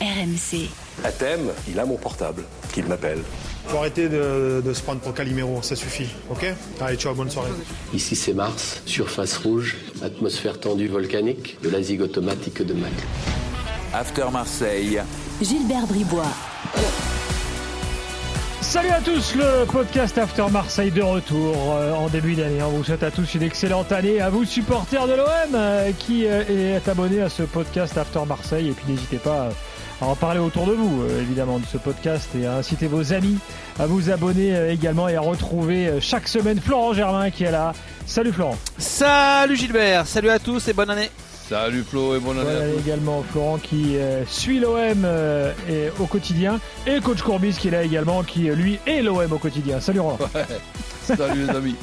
RMC. À thème, il a mon portable, qu'il m'appelle. Faut arrêter de, de se prendre pour Calimero, ça suffit, ok? Allez, ciao, bonne soirée. Ici c'est Mars, surface rouge, atmosphère tendue volcanique, de la zig automatique de Mac. After Marseille. Gilbert Bribois. Salut à tous, le podcast After Marseille de retour euh, en début d'année. On vous souhaite à tous une excellente année. À vous, supporters de l'OM, euh, qui euh, est abonné à ce podcast After Marseille. Et puis n'hésitez pas à en parler autour de vous, euh, évidemment, de ce podcast et à inciter vos amis à vous abonner euh, également et à retrouver euh, chaque semaine Florent Germain qui est là. Salut Florent. Salut Gilbert, salut à tous et bonne année. Salut Flo et bonne année Bonne également Florent qui euh, suit l'OM euh, et- au quotidien. Et coach Courbis qui est là également, qui lui est l'OM au quotidien. Salut Roland. Salut les amis.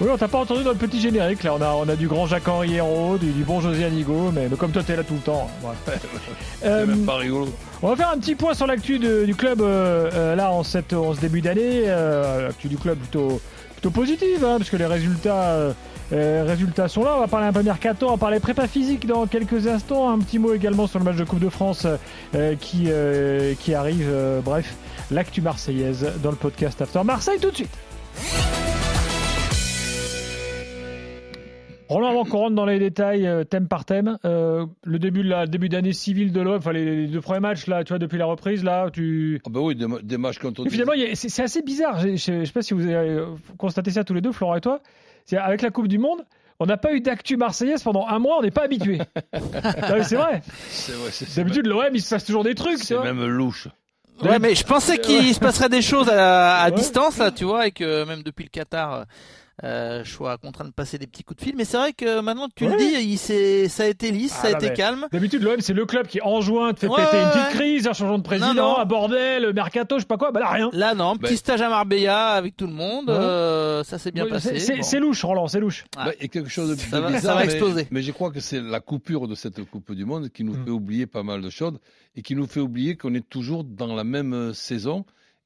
Oui, on t'a pas entendu dans le petit générique. Là, on a, on a du grand Jacques-Henri Hérault, du, du bon José Anigo, mais, mais comme toi, t'es là tout le temps. C'est Euh, même pas rigolo. on va faire un petit point sur l'actu de- du club euh, euh, là en, cette, en ce début d'année. Euh, l'actu du club plutôt, plutôt positive, hein, parce que les résultats, euh, euh, résultats sont là. On va parler un peu mercato, on va parler prépa physique dans quelques instants. Un petit mot également sur le match de Coupe de France euh, qui, euh, qui arrive. Euh, bref, l'actu marseillaise dans le podcast After Marseille tout de suite. Roland, avant qu'on rentre dans les détails, euh, thème par thème, euh, le début de la début d'année civile de l'OM, enfin les, les deux premiers matchs là, tu vois, depuis la reprise là, tu. Ah bah oui, des, des matchs contre finalement, c'est assez bizarre. Je, je, je sais pas si vous avez euh, constaté ça tous les deux, Florent et toi. C'est avec la Coupe du Monde, on n'a pas eu d'actu marseillaise pendant un mois, on n'est pas habitué. C'est vrai. D'habitude, l'OM, il se passe toujours des trucs, c'est même louche. Ouais, mais je pensais qu'il se passerait des choses à, à Ouais. distance là, tu vois, et que même depuis le Qatar, euh, je sois contraint de passer des petits coups de fil. Mais c'est vrai que maintenant que tu Ouais. le dis, il ça a été lisse, Ah, ça a non, été calme. D'habitude, l'OM, c'est le club qui, en juin, te fait Ouais, péter une petite ouais. crise, un changement de président, Non, non. un bordel, mercato, je sais pas quoi. Bah là, rien. Là, non, petit stage à Marbella avec tout le monde, Ouais. euh, ça s'est bien Ouais, passé. c'est- Bon. louche, Roland, c'est louche. Ah. Bah, et quelque chose de, Ça de va- ça bizarre, va mais- exploser. Mais, je crois que c'est la coupure de cette Coupe du Monde qui nous Mm. fait oublier pas mal de choses et qui nous fait oublier qu'on est toujours dans la même euh, saison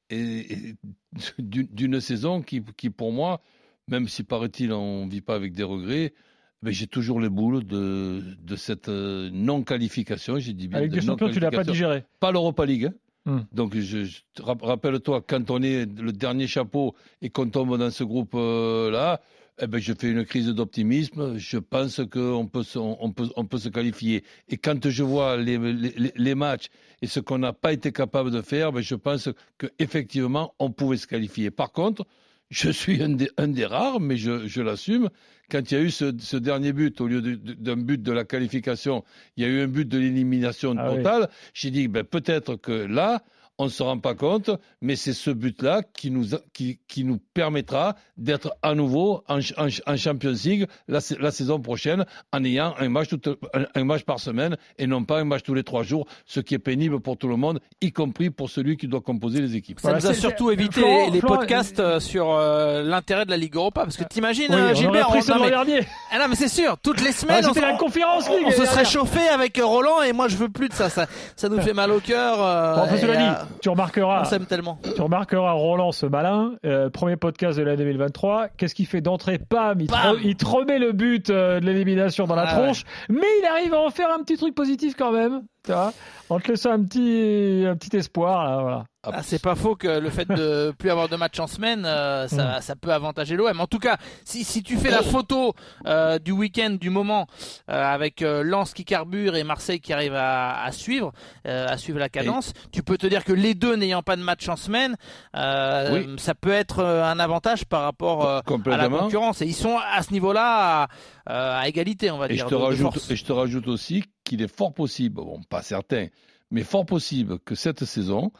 et, et d'une d'une saison qui, qui, pour moi, même si paraît-il on ne vit pas avec des regrets, mais j'ai toujours les boules de, de cette euh, non-qualification. J'ai dit bien Avec de des champions, tu l'as pas digéré. Pas l'Europa League. hein. Hmm. Donc, je, rappelle-toi, quand on est le dernier chapeau et qu'on tombe dans ce groupe-là, eh ben, je fais une crise d'optimisme. Je pense qu'on peut, se- on peut, on peut se qualifier. Et quand je vois les, les, les matchs et ce qu'on n'a pas été capable de faire, ben, je pense qu'effectivement, on pouvait se qualifier. Par contre, je suis un des, un des rares, mais je, je l'assume. Quand il y a eu ce, ce dernier but, au lieu d'un but de la qualification, il y a eu un but de l'élimination Ah oui. totale. J'ai dit, ben, peut-être que là, on ne se rend pas compte, mais c'est ce but-là qui nous, a- qui, qui nous permettra d'être à nouveau en, en, en Champions League la, sa- la saison prochaine en ayant un match, tout- un, un match par semaine et non pas un match tous les trois jours, ce qui est pénible pour tout le monde, y compris pour celui qui doit composer les équipes. Ça Voilà, nous a c'est- surtout évité Florent- les, les Florent- podcasts euh, sur euh, l'intérêt de la Ligue Europa. Parce que t'imagines, Oui, on aurait Gilbert, pris on- ça non, mais- dernier. Ah non, mais c'est sûr, toutes les Ah, semaines, on, C'était la on- conférence League. on se serait chauffé avec Roland et moi je veux plus de ça. Ça, ça nous fait mal au cœur. euh, Bon, tu remarqueras, on s'aime tellement. tu remarqueras Roland ce malin, euh, premier podcast de l'année 2023. Qu'est-ce qu'il fait d'entrée? Pam, Bam il te remet le but euh, de l'élimination dans la Ah tronche, mais il arrive à en faire un petit truc positif quand même. Tu vois, en te laissant un petit, un petit espoir. Là, voilà. Ah, c'est pas faux que le fait de plus avoir de matchs en semaine, euh, ça, ça peut avantager l'OM. En tout cas, si, si tu fais la photo euh, du week-end, du moment, euh, avec Lens qui carbure et Marseille qui arrive à, à suivre, à suivre la cadence, tu peux te dire que les deux n'ayant pas de match en semaine, Oui. ça peut être un avantage par rapport à la concurrence. Et ils sont à ce niveau-là à, à égalité, on va Et dire. je, te de- de rajoute, force. et je te rajoute aussi qu'il est fort possible, bon, pas certain, mais fort possible que cette saison,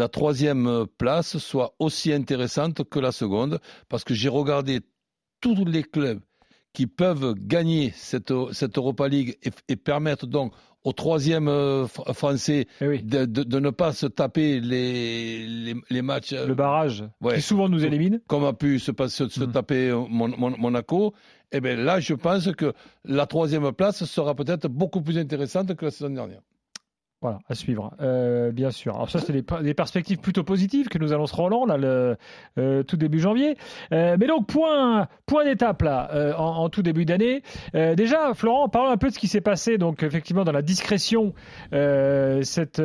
la troisième place soit aussi intéressante que la seconde, parce que j'ai regardé tous les clubs qui peuvent gagner cette, cette Europa League et, et permettre donc au troisième euh, fr- français Eh oui, de, de- de ne pas se taper les, les, les matchs euh, le barrage ouais. qui souvent nous élimine. comme a pu se, Mm. taper euh, Mon- Mon- Monaco, eh bien là, je pense que la troisième place sera peut-être beaucoup plus intéressante que la saison dernière. Voilà, à suivre, euh, bien sûr. Alors ça, c'est des, perspectives plutôt positives que nous annonce Roland, là, euh, tout début janvier. Euh, mais donc, point, point d'étape, là, en, tout début d'année. Déjà, Florent, parlons un peu de ce qui s'est passé, donc, effectivement, dans la discrétion, cette,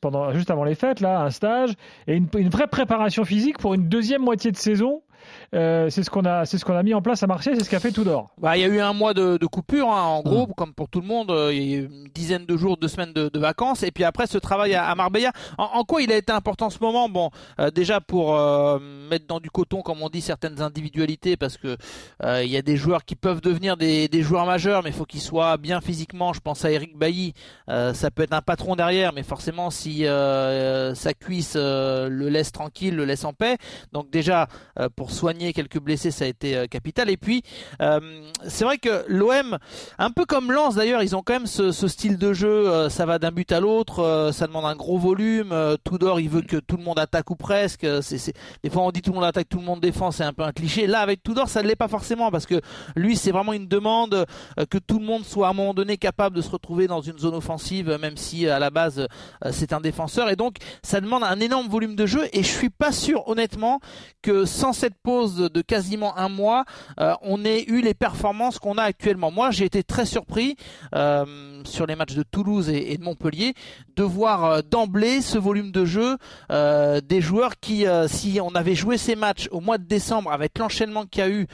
pendant, juste avant les fêtes, là, un stage, et une vraie préparation physique pour une deuxième moitié de saison euh, c'est ce qu'on a, c'est ce qu'on a mis en place à Marseille, c'est ce qu'a fait Tudor. Bah, il y a eu un mois de, de coupure, hein, en gros, mmh. comme pour tout le monde. Euh, il y a eu une dizaine de jours, deux semaines de, de vacances, et puis après ce travail à, à Marbella. En, en, quoi il a été important ce moment? Bon, euh, déjà pour euh, mettre dans du coton, comme on dit, certaines individualités, parce que il y a des joueurs qui peuvent devenir des, des joueurs majeurs, mais il faut qu'ils soient bien physiquement. Je pense à Eric Bailly. ça peut être un patron derrière, mais forcément si sa cuisse le laisse tranquille, le laisse en paix. Donc déjà pour soigner quelques blessés, ça a été euh, capital. Et puis, euh, c'est vrai que l'OM, un peu comme Lens d'ailleurs, ils ont quand même ce, style de jeu, euh, ça va d'un but à l'autre, ça demande un gros volume. Tudor, il veut que tout le monde attaque ou presque. C'est... Des fois, on dit tout le monde attaque, tout le monde défend, c'est un peu un cliché. Là, avec Tudor, ça ne l'est pas forcément parce que lui, c'est vraiment une demande que tout le monde soit à un moment donné capable de se retrouver dans une zone offensive, même si à la base c'est un défenseur. Et donc, ça demande un énorme volume de jeu. Et je suis pas sûr, honnêtement, que sans cette pause de quasiment un mois, euh, on ait eu les performances qu'on a actuellement. Moi, j'ai été très surpris euh, sur les matchs de Toulouse et, de Montpellier de voir euh, d'emblée ce volume de jeu des joueurs qui, si on avait joué ces matchs au mois de décembre avec l'enchaînement qu'il y a eu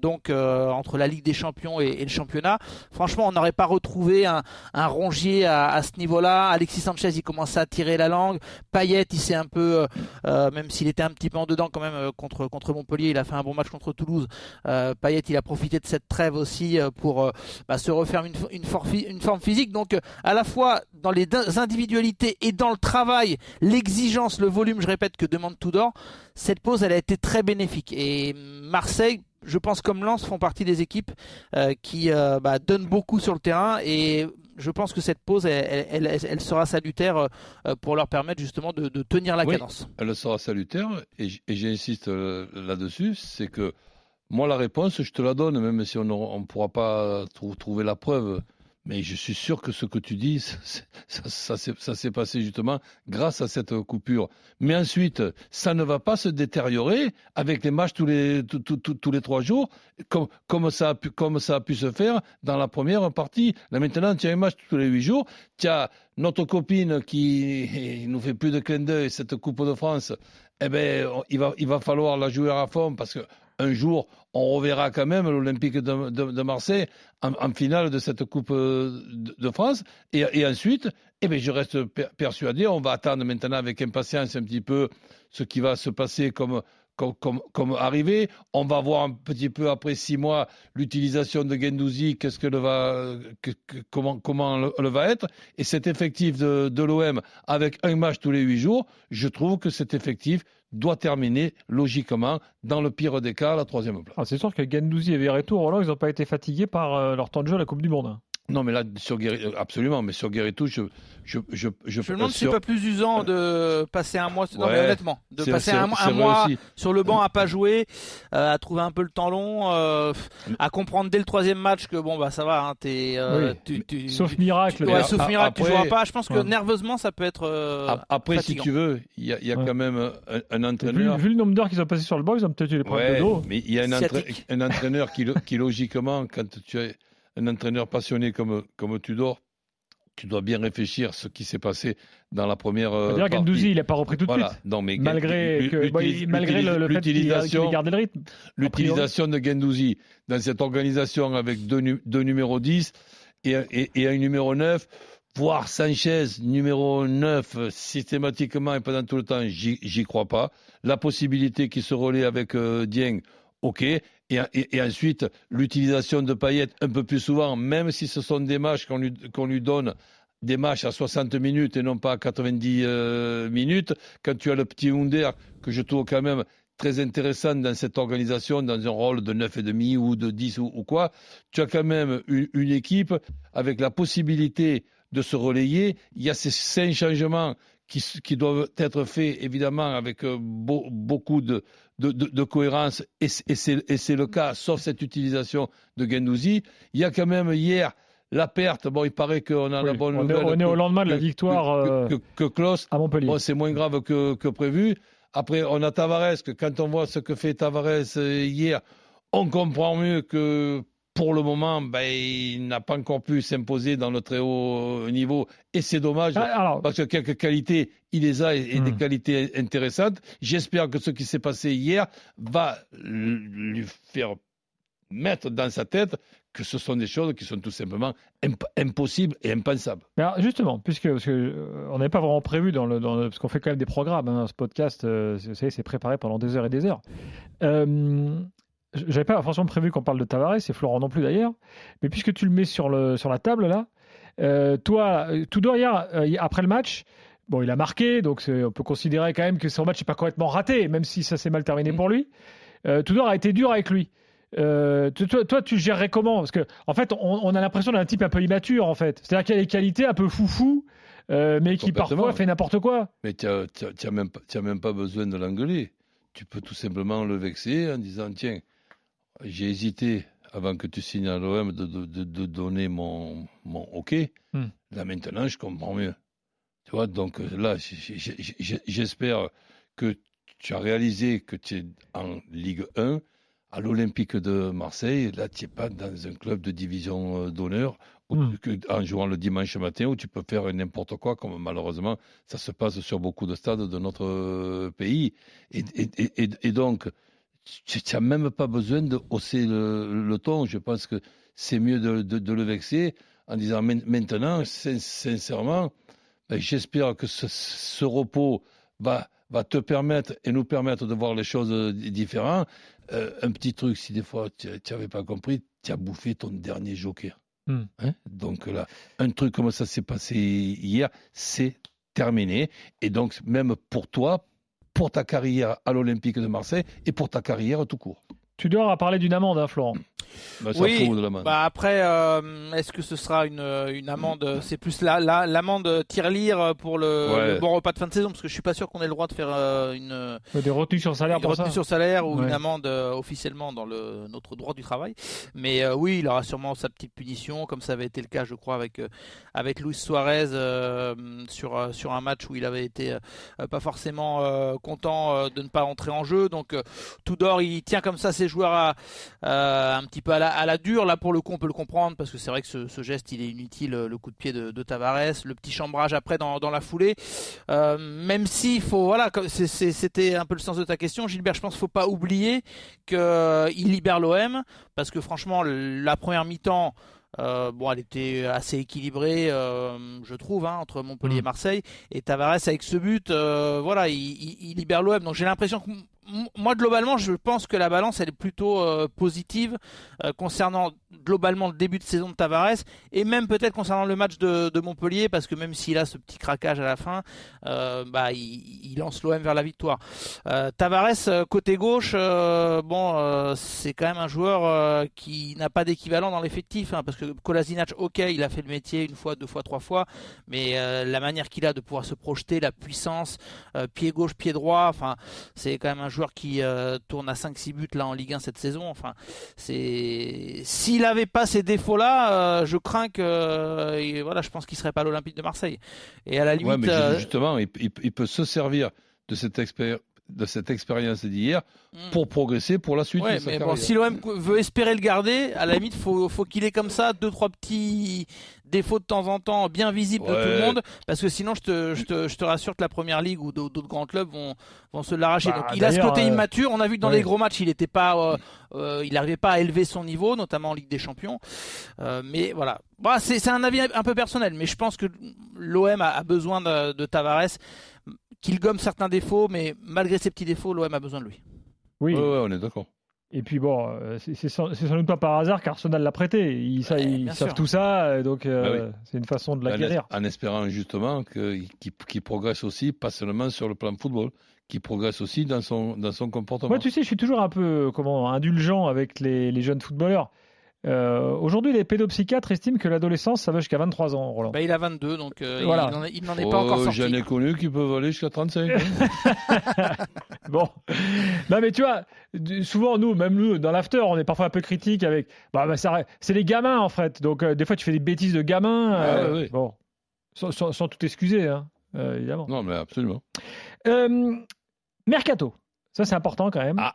donc entre la Ligue des Champions et, le championnat, franchement, on n'aurait pas retrouvé un, rongier à, à ce niveau-là. Alexis Sanchez, il commençait à tirer la langue. Payet, il s'est un peu, même s'il était un petit peu en dedans quand même contre contre Montpellier il a fait un bon match contre Toulouse. Euh, Payet, il a profité de cette trêve aussi euh, pour euh, bah, se refaire une, forme physique. Donc, euh, à la fois dans les individualités et dans le travail, l'exigence, le volume, je répète, que demande Tudor, cette pause, elle a été très bénéfique. Et Marseille, je pense comme Lens font partie des équipes qui bah, donnent beaucoup sur le terrain je pense que cette pause, elle, elle, elle, sera salutaire euh, pour leur permettre justement de, de tenir la oui, cadence. Elle sera salutaire et, et j'insiste là-dessus, c'est que moi la réponse, je te la donne, même si on ne pourra pas trouver la preuve mais je suis sûr que ce que tu dis, ça, s'est passé justement grâce à cette coupure. Mais ensuite, ça ne va pas se détériorer avec les matchs tous les, tous les trois jours, comme, comme, ça a pu, comme ça a pu se faire dans la première partie. Là maintenant, tu as un match tous les huit jours. Tu as notre copine qui nous fait plus de clin d'œil, cette Coupe de France. Eh ben, il va, il va falloir la jouer à fond parce que un jour, on reverra quand même l'Olympique de, Marseille en, finale de cette Coupe de, de France. Et, ensuite, eh bien, je reste persuadé, on va attendre maintenant avec impatience un petit peu ce qui va se passer comme, comme. On va voir un petit peu après six mois l'utilisation de Gendouzi, va, comment, comment le, va être. Et cet effectif de l'OM avec un match tous les huit jours, je trouve que cet effectif doit terminer logiquement dans le pire des cas à la troisième place. Ah, c'est sûr que Gendouzi et Verretou, Roland, ils n'ont pas été fatigués par euh, leur temps de jeu à la Coupe du Monde. Non, mais là, sur Guéry, absolument, mais sur Guéretou, je, je, je, je, je me demande si c'est pas plus usant de passer un mois, non, mais honnêtement, de passer un, un mois aussi. sur le banc à pas jouer, euh, à trouver un peu le temps long, euh, à comprendre dès le troisième match que bon, bah ça va, hein, t'es, euh, oui, tu, tu, sauf miracle, tu, ouais, sauf miracle, tu joueras pas. Je pense que ouais. nerveusement, ça peut être. Euh, après, fatigant. si tu veux, il y a, y a quand même un, un entraîneur. Vu, vu, le nombre d'heures qu'ils ont passé sur le banc, ils ont peut-être eu les problèmes de dos. Mais il y a un, entra un entraîneur qui, qui, logiquement, quand tu as un entraîneur passionné comme, comme Tudor, tu dois bien réfléchir à ce qui s'est passé dans la première partie. Gendouzi, il n'a pas repris tout de voilà. suite. Non, mais malgré, que, bah, malgré le, fait qu'il qu gardé le rythme. L'utilisation de Gendouzi dans cette organisation avec deux, deux numéros 10 et, et, et, un numéro 9, voire Sanchez numéro 9 systématiquement et pendant tout le temps, j'y crois pas. La possibilité qu'il se relaie avec euh, Dieng, ok. Et, ensuite, l'utilisation de Payet un peu plus souvent, même si ce sont des matchs qu'on lui, qu'on lui donne des matchs à 60 minutes et non pas à 90 euh, minutes, quand tu as le petit Hunder, que je trouve quand même très intéressant dans cette organisation, dans un rôle de 9,5 ou de 10 ou, quoi, tu as quand même une, équipe avec la possibilité de se relayer. Il y a ces cinq changements qui, qui doivent être faits, évidemment, avec euh, beau, beaucoup de, de, de, de, cohérence, et, et c'est le cas, sauf cette utilisation de Gendouzi. Il y a quand même hier La perte, bon, il paraît qu'on a Oui, la bonne on, est, au lendemain de la victoire que, euh, que, que Klaus, à Montpellier. bon, c'est moins grave que, que prévu. Après, on a Tavares, que quand on voit ce que fait Tavares euh, hier, on comprend mieux que pour le moment, ben, il n'a pas encore pu s'imposer dans le très haut niveau. Et c'est dommage. Ah, alors, Parce que quelques qualités, il les a et, et des Hmm. qualités intéressantes. J'espère que ce qui s'est passé hier va lui faire mettre dans sa tête que ce sont des choses qui sont tout simplement imp- impossibles et impensables. Alors, justement, puisque parce que, euh, on n'avait pas vraiment prévu dans le, dans le- parce qu'on fait quand même des programmes, hein, ce podcast, euh, vous savez, c'est préparé pendant des heures et des heures. Euh, J'avais pas forcément prévu qu'on parle de Tavares et Florent non plus d'ailleurs, mais puisque tu le mets sur le sur la table là, euh, toi, euh, hier euh, après le match. Bon, il a marqué, donc on peut considérer quand même que son match n'est pas complètement raté, même si ça s'est mal terminé Mm. pour lui. Euh, Tudor a été dur avec lui. Euh, toi, toi, tu gérerais comment? Parce que, en fait, on, on a l'impression d'un type un peu immature, en fait. C'est-à-dire qu'il a des qualités un peu foufou, euh, mais qui parfois fait n'importe quoi. Mais tu n'as même, même pas besoin de l'engueuler. Tu peux tout simplement le vexer en disant Tiens, j'ai hésité avant que tu signes à l'OM de, de- de- de donner mon, mon OK. Hmm. Là maintenant, je comprends mieux. Tu vois, donc euh, là, j'espère que tu as réalisé que tu es en Ligue 1, à l'Olympique de Marseille. Là, tu n'es pas dans un club de division euh, d'honneur Hmm. en jouant le dimanche matin où tu peux faire n'importe quoi, comme malheureusement ça se passe sur beaucoup de stades de notre euh, pays. Et- et- et donc, tu n'as même pas besoin de hausser le, le ton. Je pense que c'est mieux de, de- de le vexer en disant "Men- maintenant, sin- sincèrement, ben, j'espère que ce, ce repos va, va te permettre et nous permettre de voir les choses euh, différentes. Euh, un petit truc, si des fois tu n'avais pas compris, tu as bouffé ton dernier joker. Hmm. Hein? Donc là, un truc comme ça s'est passé hier, c'est terminé. Et donc, même pour toi, pour ta carrière à l'Olympique de Marseille et pour ta carrière tout court. Tudor a parlé d'une amende, hein, Florent. Ça Oui, de. Bah après, euh, est-ce que ce sera une, une amende C'est plus la, la, l'amende tirelire pour le, Ouais. le bon repas de fin de saison, parce que je suis pas sûr qu'on ait le droit de faire euh, une, Des retenues sur salaire une pour ça. sur salaire ou Ouais. une amende euh, officiellement dans le, notre droit du travail. Mais euh, oui, il aura sûrement sa petite punition, comme ça avait été le cas, je crois, avec, euh, avec Luis Suarez euh, sur, euh, sur un match où il avait été euh, pas forcément euh, content euh, de ne pas entrer en jeu. Donc euh, Tudor, il tient comme ça ses joueurs à, euh, un petit peu à la, à la dure. Là, pour le coup, on peut le comprendre parce que c'est vrai que ce, ce geste, il est inutile. Le coup de pied de, de Tavares, le petit chambrage après dans, dans la foulée. Euh, même s'il faut, voilà, c'était un peu le sens de ta question, Gilbert. Je pense qu'il faut pas oublier qu'il libère l'OM parce que franchement, la première mi-temps. euh, bon, elle était assez équilibrée, euh, je trouve, hein, entre Montpellier et Mm. Marseille. Et Tavares, avec ce but, euh, voilà, il, il- il libère l'OM. Donc j'ai l'impression que, moi, globalement, je pense que la balance, elle est plutôt euh, positive euh, concernant globalement le début de saison de Tavares et même peut-être concernant le match de, Montpellier, parce que même s'il a ce petit craquage à la fin, euh, bah, il, lance l'OM vers la victoire. Tavares, côté gauche, bon, c'est quand même un joueur qui n'a pas d'équivalent dans l'effectif, hein, parce que Kolasinac, ok, il a fait le métier une fois, deux fois, trois fois, mais la manière qu'il a de pouvoir se projeter, la puissance, pied gauche, pied droit, enfin, c'est quand même un joueur qui euh, tourne à 5-6 buts là en Ligue 1 cette saison. Enfin, c'est s'il avait pas ces défauts-là, euh, je crains que euh, et voilà, je pense qu'il serait pas à l'Olympique de Marseille. Et à la limite, Ouais, mais ju- justement, il, il- il peut se servir de cette, expéri- de cette expérience d'hier hmm. pour progresser pour la suite Ouais, de sa mais bon, carrière. si l'OM veut espérer le garder, à la limite, faut, faut qu'il ait comme ça deux trois petits défauts de temps en temps bien visibles de tout le Ouais. monde, parce que sinon, je te, je te, je te rassure que la première ligue ou d'autres grands clubs vont, vont se l'arracher. Bah, Donc, il a ce côté euh, immature. On a vu que dans ouais. les gros matchs, il était pas, euh, euh, il n'arrivait pas à élever son niveau, notamment en Ligue des Champions. Euh, mais voilà, bah, c'est c'est un avis un peu personnel, mais je pense que l'OM a, a besoin de, de Tavares, qu'il gomme certains défauts, mais malgré ses petits défauts, l'OM a besoin de lui. Oui. Ouais, ouais, on est d'accord. Et puis bon, euh, c'est sans, sans doute pas par hasard qu'Arsenal l'a prêté. Ils, Ouais, savent tout ça, euh, donc euh, Bah c'est une façon de En, l'acquérir. es- en espérant justement qu'il progresse aussi, pas seulement sur le plan football, qu'il progresse aussi dans son, dans son comportement. Moi, tu sais, je suis toujours un peu comment indulgent avec les, les jeunes footballeurs. Euh, Aujourd'hui, les pédopsychiatres estiment que l'adolescence, ça va jusqu'à 23 ans, Roland. Bah, il a 22, donc euh, Voilà. il n'en est, pas encore Oh, sorti. J'en ai connu qui peuvent aller jusqu'à 35. hein. bon. Non, mais tu vois, souvent, nous, même nous, dans l'after, on est parfois un peu critique avec. Bah, bah, c'est les gamins, en fait. Donc, euh, des fois, tu fais des bêtises de gamins. euh, Ah, ouais, ouais. Bon. Sans, sans- sans tout excuser, hein, euh, évidemment. Non, mais absolument. Euh, Mercato. Ça, c'est important quand même. Ah.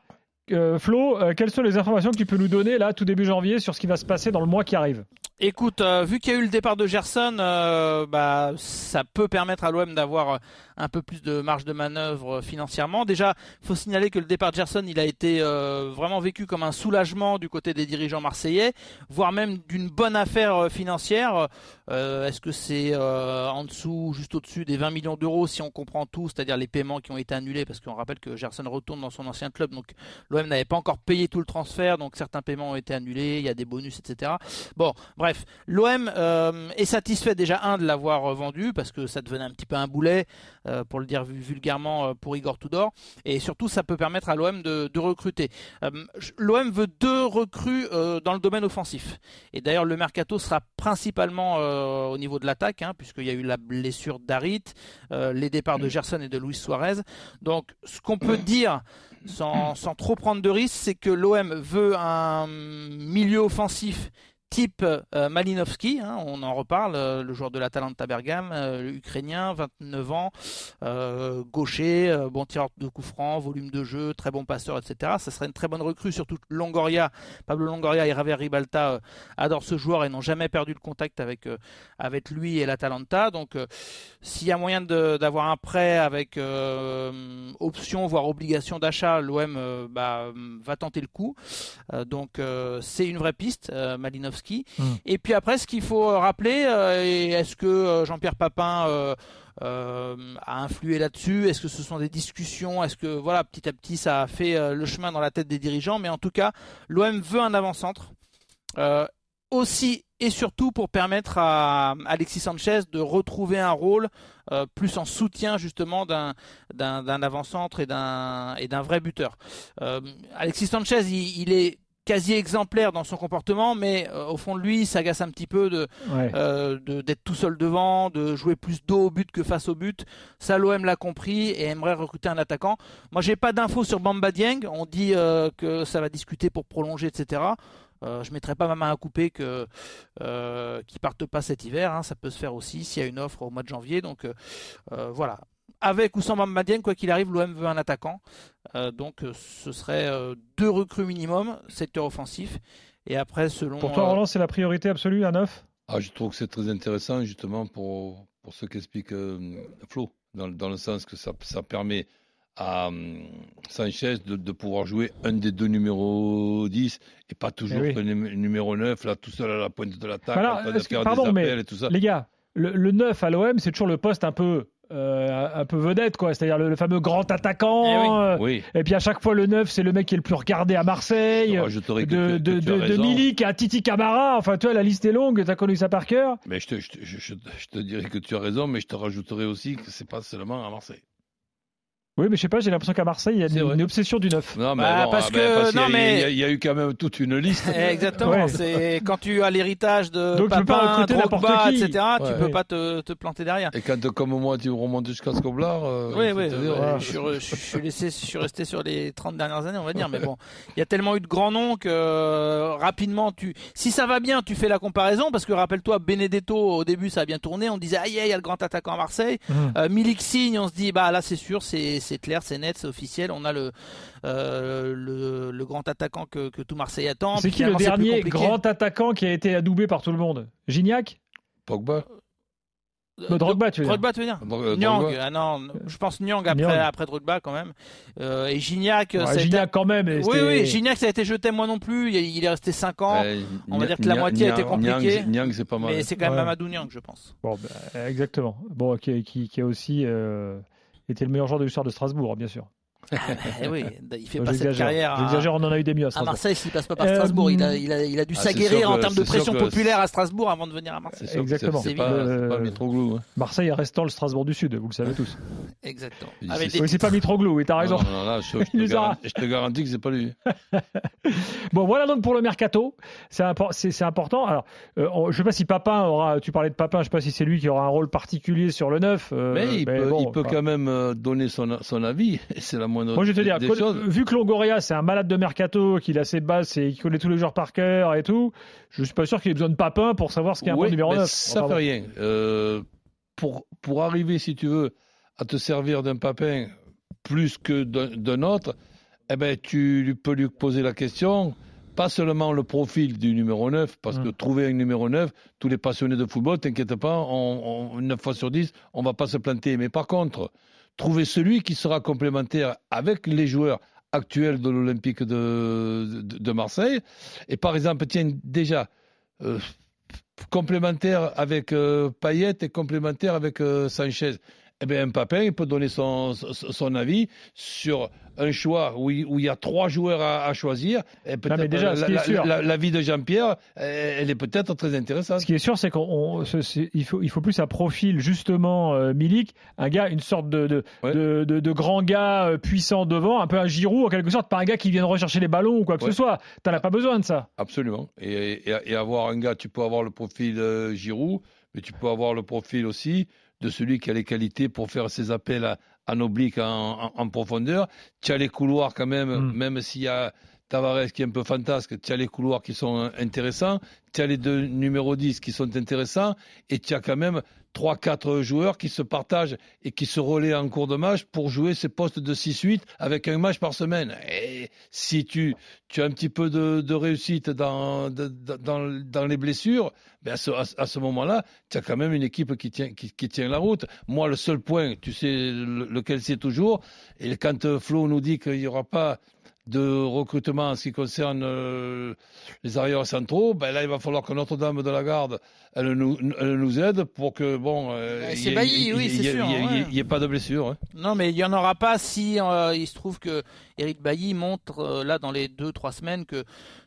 Euh, Flo, euh, quelles sont les informations que tu peux nous donner là, tout début janvier, sur ce qui va se passer dans le mois qui arrive? Écoute, euh, vu qu'il y a eu le départ de Gerson, euh, bah, ça peut permettre à l'OM d'avoir euh, un peu plus de marge de manœuvre financièrement. Déjà, il faut signaler que le départ de Gerson, il a été vraiment vécu comme un soulagement du côté des dirigeants marseillais, voire même d'une bonne affaire financière. Est-ce que c'est en dessous, juste au-dessus des 20 millions d'euros si on comprend tout, c'est-à-dire les paiements qui ont été annulés, parce qu'on rappelle que Gerson retourne dans son ancien club, donc l'OM n'avait pas encore payé tout le transfert, donc certains paiements ont été annulés, il y a des bonus, etc. Bon, bref, l'OM euh, est satisfait déjà un de l'avoir euh, vendu parce que ça devenait un petit peu un boulet, euh, pour le dire vu- vulgairement, pour Igor Tudor, et surtout ça peut permettre à l'OM de, de recruter. L'OM veut deux recrues dans le domaine offensif, et d'ailleurs le mercato sera principalement au niveau de l'attaque, hein, puisqu'il y a eu la blessure d'Arit, les départs de Gerson et de Luis Suarez. Donc ce qu'on peut dire sans, sans trop prendre de risques, c'est que l'OM veut un milieu offensif type euh, Malinowski, hein, on en reparle, euh, le joueur de l'Atalanta Bergame, euh, ukrainien, 29 ans, euh, gaucher, bon tireur de coups francs, volume de jeu, très bon passeur, etc. Ça serait une très bonne recrue, surtout Longoria, Pablo Longoria et Javier Ribalta adorent ce joueur et n'ont jamais perdu le contact avec, lui et l'Atalanta. Donc s'il y a moyen d'avoir un prêt avec option, voire obligation d'achat, l'OM bah, va tenter le coup. Donc c'est une vraie piste, euh, Malinowski. Mm. Et puis après, ce qu'il faut euh, rappeler, euh, est-ce que euh, Jean-Pierre Papin euh, a influé là-dessus? Est-ce que ce sont des discussions? Est-ce que voilà, petit à petit, ça a fait euh, le chemin dans la tête des dirigeants? Mais en tout cas, l'OM veut un avant-centre. Euh, aussi et surtout pour permettre à Alexis Sanchez de retrouver un rôle euh, plus en soutien justement d'un d'un d'un avant-centre et d'un et d'un vrai buteur. Alexis Sanchez, il, il est quasi exemplaire dans son comportement, mais euh, au fond de lui, il s'agace un petit peu de Ouais. euh, de- d'être tout seul devant, de jouer plus dos au but que face au but. Ça, l'OM l'a compris et aimerait recruter un attaquant. Moi, j'ai pas d'infos sur Bamba Dieng. On dit euh, que ça va discuter pour prolonger, etc. Euh, je mettrai pas ma main à couper que euh, qu'il parte pas cet hiver. hein. Ça peut se faire aussi s'il y a une offre au mois de janvier. Donc euh, voilà. Avec ou sans Bamba Dieng, quoi qu'il arrive, l'OM veut un attaquant. Euh, donc euh, ce serait euh, deux recrues minimum, secteur offensif. Et après, selon Pour toi, euh, Roland, c'est la priorité absolue, un neuf? Ah, je trouve que c'est très intéressant justement pour, pour ce qu'explique euh, Flo, dans, dans le sens que ça, ça permet à euh, Sanchez de, de pouvoir jouer un des deux numéros 10 et pas toujours Eh oui. le numé- numéro 9 là tout seul à la pointe de l'attaque faire pardon, des mais et tout ça. Les gars, le, le 9 à l'OM, c'est toujours le poste un peu, euh, un peu vedette, quoi. C'est-à-dire le, le fameux grand attaquant. Eh oui. euh, Oui, Et puis à chaque fois, le 9, c'est le mec qui est le plus regardé à Marseille. je que, De, de, que. Milik à Titi Camara. Enfin, tu vois, la liste est longue, tu as connu ça par cœur. Mais je te, je, te, je- je- je te dirais que tu as raison, mais je te rajouterai aussi que c'est pas seulement à Marseille. Oui, mais je sais pas, j'ai l'impression qu'à Marseille, il y a une, obsession du 9. Non, mais Bah, bon, parce ah, que- parce qu'il y a- non, mais- il y a- il y, a eu quand même toute une liste. Exactement, Ouais. c'est quand tu as l'héritage de Donc, tu peux pas Papin, Drogba, qui. etc. Tu Ouais. peux Ouais. pas te, te planter derrière. Et quand, comme moi, tu remontes jusqu'à Scoblard. euh, Oui, oui, euh, dire, ouais, euh, je, je, suis laissé, je suis resté sur les 30 dernières années, on va dire. Mais bon, il y a tellement eu de grands noms que euh, rapidement, tu, si ça va bien, tu fais la comparaison. Parce que rappelle-toi, Benedetto, au début, ça a bien tourné. On disait, aïe, aïe, il y a le grand attaquant à Marseille. Mhm. Euh, Milik signe, on se dit, bah là, c'est sûr, c'est c'est clair, c'est net, c'est officiel. On a le, euh, le, le grand attaquant que, que tout Marseille attend. C'est qui le dernier grand attaquant qui a été adoubé par tout le monde? Gignac? Pogba. Non, Drogba, tu veux dire Drogba, tu veux dire Euh, Nyang, ah non, je pense Nyang après, Nyang. après Drogba quand même. Euh, et Gignac, Ouais, ça a été- Gignac quand même. et Oui, oui, Gignac, ça a été jeté moi non plus. Il, est resté 5 ans. Euh, on va dire que la moitié a été Nyang- compliquée. Nyang, Nyang, c'est pas mal. mais c'est quand même Ouais. Mamadou Nyang, je pense. Bon, bah, exactement. Bon, qui, qui, qui a aussi été le meilleur joueur de l'histoire de Strasbourg, bien sûr. Eh oui, il fait Moi, pas cette J'exagère. carrière à, J'exagère, on en a eu des mieux à. Marseille s'il passe pas par Euh, Strasbourg. Il, a, il, a, il a dû ah, s'aguerrir en termes de pression que populaire à Strasbourg avant de venir à Marseille. Exactement. C'est pas, pas Mitroglou. hein. Marseille restant le Strasbourg du Sud, vous le savez tous. Exactement. C'est- pas Mitroglou, oui, t'as raison. Non, non, là, je, te garantis, je te garantis que c'est pas lui. Bon, voilà donc pour le mercato. C'est impor- c'est- c'est important. Alors, euh, je sais pas si Papin aura. Tu parlais de Papin, je sais pas si c'est lui qui aura un rôle particulier sur le neuf. euh, mais il peut, quand même euh, donner son, avis. C'est la Moi, je vais te dire, vu que Longoria, c'est un malade de mercato, qu'il a ses bases et qu'il connaît tous les joueurs par cœur et tout, je suis pas sûr qu'il ait besoin de Papin pour savoir ce qu'est un Oui, bon numéro mais 9. Ça Enfin, fait bon. rien. Euh, pour, pour arriver, si tu veux, à te servir d'un papin plus que d'un autre, eh ben, tu lui- peux lui poser la question, pas seulement le profil du numéro 9, parce que Mm. trouver un numéro 9, tous les passionnés de football, t'inquiète pas, on, on, 9 fois sur 10, on va pas se planter. Mais par contre, trouver celui qui sera complémentaire avec les joueurs actuels de l'Olympique de, Marseille, et par exemple, tiens, déjà, euh, complémentaire avec euh, Payet et complémentaire avec euh, Sanchez. Eh bien, un Papin, il peut donner son, son, avis sur un choix où il, où il y a trois joueurs à, à choisir. Et peut-être mais déjà, la, sûr- la- la vie de Jean-Pierre, euh, elle est peut-être très intéressante. Ce qui est sûr, c'est qu'il faut, il faut plus un profil, justement, euh, Milik, un gars, une sorte de, de, Ouais. de, grand gars euh, puissant devant, un peu un Giroud, en quelque sorte, pas un gars qui vient rechercher les ballons ou quoi que Ouais. ce soit. T'en as pas besoin de ça. Absolument. Et, et- et avoir un gars, tu peux avoir le profil euh, Giroud, mais tu peux avoir le profil aussi de celui qui a les qualités pour faire ses appels à- en oblique, en, en- en profondeur. Tu as les couloirs quand même, Mm. même s'il y a Tavares qui est un peu fantasque, tu as les couloirs qui sont intéressants, tu as les deux numéros 10 qui sont intéressants, et tu as quand même 3-4 joueurs qui se partagent et qui se relaient en cours de match pour jouer ces postes de 6-8 avec un match par semaine. Et si tu, tu as un petit peu de, de réussite dans, dans, les blessures, ben à ce, moment-là, tu as quand même une équipe qui tient, qui, tient la route. Moi, le seul point, tu sais le- lequel c'est toujours, et quand Flo nous dit qu'il n'y aura pas de recrutement en ce qui concerne euh, les arrières centraux, ben là, il va falloir que Notre-Dame de la Garde, elle nous, elle nous aide pour que, bon, euh, Ouais, il c'est y ait- oui, y ait- sûr, il y ait- ouais. pas de blessure. hein. Non, mais il y en aura pas si euh, il se trouve que Eric Bailly montre euh, là dans les deux trois semaines que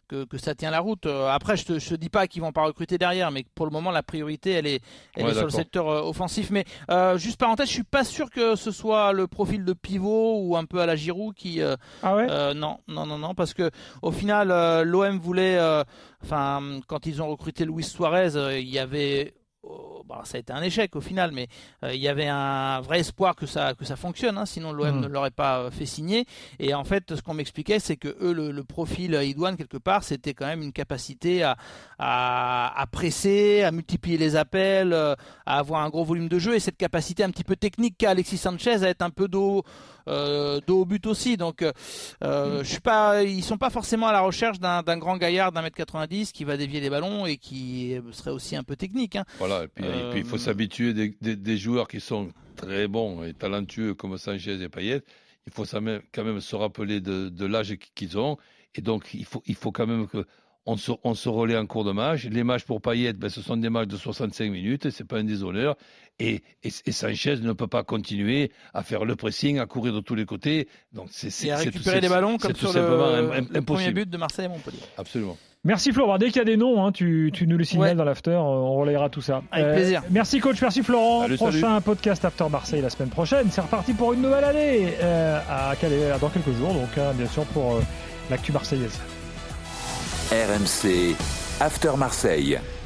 que, que ça tient la route. Euh, après, je te, je te dis pas qu'ils vont pas recruter derrière, mais pour le moment la priorité elle est elle Ouais, est sur le secteur euh, offensif. Mais euh, juste parenthèse, je suis pas sûr que ce soit le profil de pivot ou un peu à la Giroud qui euh, Ah ouais euh, non, non, non, non, parce que au final, euh, l'OM voulait, euh, enfin, quand ils ont recruté Luis Suarez, euh, il y avait, oh, bah, ça a été un échec au final, mais euh, il y avait un vrai espoir que ça, que ça fonctionne, hein, sinon l'OM Mm. ne l'aurait pas euh, fait signer. Et en fait, ce qu'on m'expliquait, c'est que eux, le, le profil Idouane quelque part, c'était quand même une capacité à, à, à presser, à multiplier les appels, euh, à avoir un gros volume de jeu, et cette capacité un petit peu technique qu'a Alexis Sanchez à être un peu dos, euh, dos au but aussi. Donc, euh, euh, je suis pas, ils sont pas forcément à la recherche d'un grand gaillard d'un mètre 90 qui va dévier les ballons et qui serait aussi un peu technique. hein. Voilà, et puis, et puis il faut Euh, s'habituer des, des- des joueurs qui sont très bons et talentueux comme Sanchez et Payet. Il faut quand même se rappeler de, de l'âge qu'ils ont. Et donc, il faut, il faut quand même que on se, on se relaie en cours de match. Les matchs pour Payet, ben, ce sont des matchs de 65 minutes, et c'est pas un déshonneur. Et, et, et Sanchez ne peut pas continuer à faire le pressing, à courir de tous les côtés. Donc, c'est à récupérer les ballons c'est comme tout sur le, le premier but de Marseille et Montpellier. Absolument. Merci Florent. Dès qu'il y a des noms, hein, tu, tu nous les signales Ouais. dans l'after, euh, on relayera tout ça. Avec plaisir. Merci coach, merci Florent. Salut, Prochain podcast After Marseille la semaine prochaine. C'est reparti pour une nouvelle année euh, à, Calais, dans quelques jours, donc hein, bien sûr pour euh, l'actu marseillaise. RMC After Marseille.